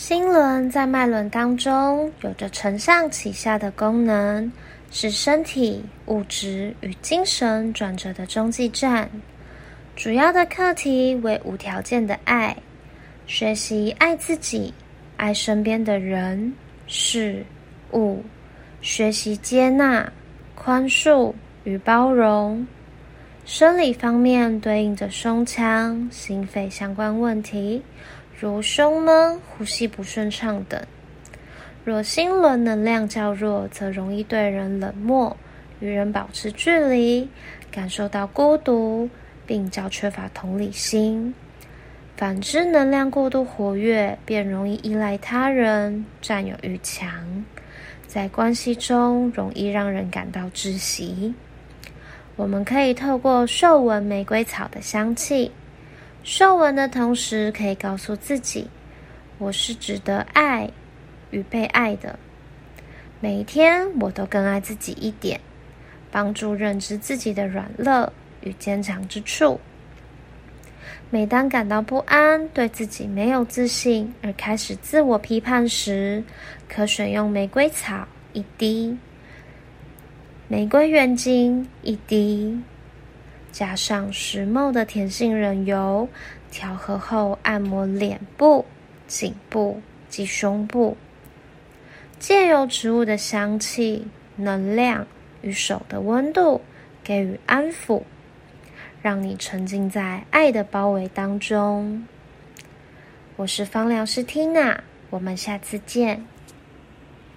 心轮在脉轮当中有着承上启下的功能，是身体、物质与精神转折的中继站。主要的课题为无条件的爱，学习爱自己，爱身边的人事物，学习接纳、宽恕与包容。生理方面对应着胸腔、心肺相关问题。如胸闷、呼吸不顺畅等。若心轮能量较弱，则容易对人冷漠，与人保持距离，感受到孤独，并较缺乏同理心。反之，能量过度活跃，便容易依赖他人，占有欲强，在关系中容易让人感到窒息。我们可以透过嗅闻玫瑰草的香气。受闻的同时，可以告诉自己：“我是值得爱与被爱的。”每一天，我都更爱自己一点，帮助认知自己的软弱与坚强之处。每当感到不安、对自己没有自信而开始自我批判时，可选用玫瑰草一滴，玫瑰原精一滴。加上石墨的甜杏仁油，调和后按摩脸部、颈部及胸部，借由植物的香气、能量与手的温度，给予安抚，让你沉浸在爱的包围当中。我是芳疗师缇娜，我们下次见。